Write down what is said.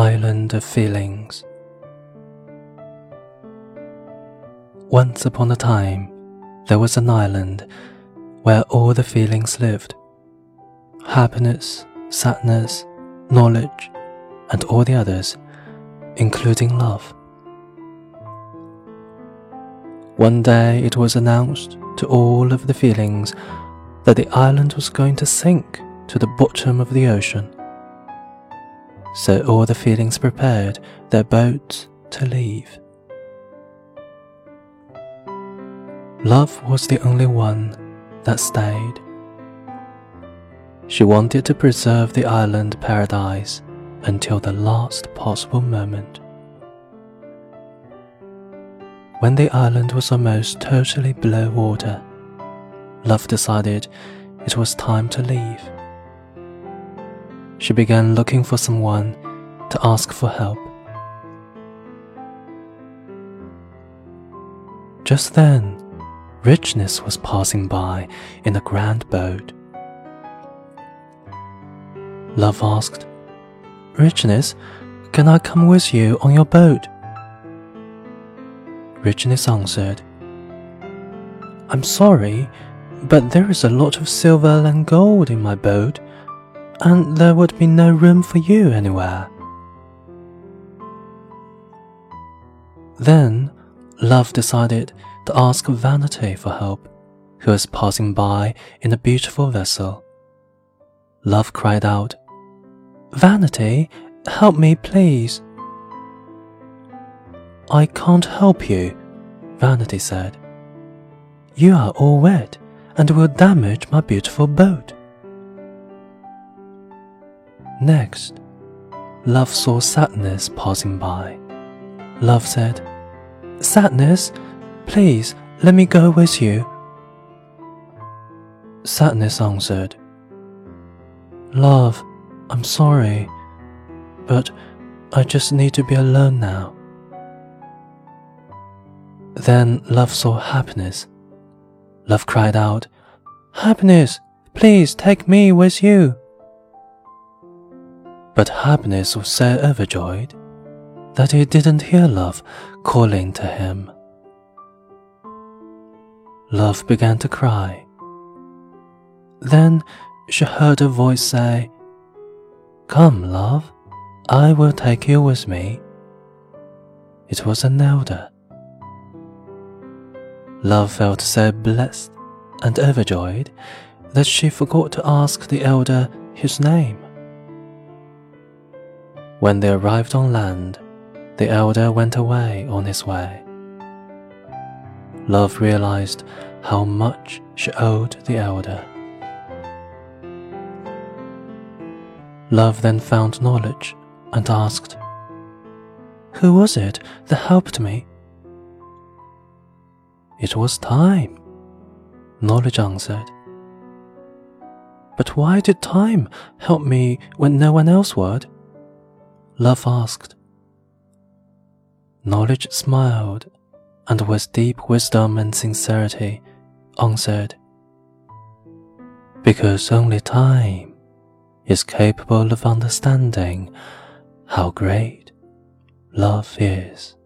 Island of Feelings. Once upon a time, there was an island where all the feelings lived happiness, sadness, knowledge, and all the others, including love. One day it was announced to all of the feelings that the island was going to sink to the bottom of the ocean. So all the feelings prepared their boats to leave. Love was the only one that stayed. She wanted to preserve the island paradise until the last possible moment. When the island was almost totally below water, Love decided it was time to leave. She began looking for someone to ask for help. Just then, Richness was passing by in a grand boat. Love asked, Richness, can I come with you on your boat? Richness answered, I'm sorry, but there is a lot of silver and gold in my boat, and there would be no room for you anywhere. Then, Love decided to ask Vanity for help, who was passing by in a beautiful vessel. Love cried out, Vanity, help me, please. I can't help you, Vanity said. You are all wet and will damage my beautiful boat. Next, Love saw Sadness passing by. Love said, Sadness, please let me go with you. Sadness answered, Love, I'm sorry, but I just need to be alone now. Then Love saw Happiness. Love cried out, Happiness, please take me with you. But Happiness was so overjoyed that he didn't hear Love calling to him. Love began to cry. Then she heard a voice say, Come, love, I will take you with me. It was an elder. Love felt so blessed and overjoyed that she forgot to ask the elder his name. When they arrived on land, the elder went away on his way. Love realized how much she owed the elder. Love then found knowledge and asked, Who was it that helped me? It was time, knowledge answered. But why did time help me when no one else would? Love asked. Knowledge smiled and with deep wisdom and sincerity answered, Because only time is capable of understanding how great love is.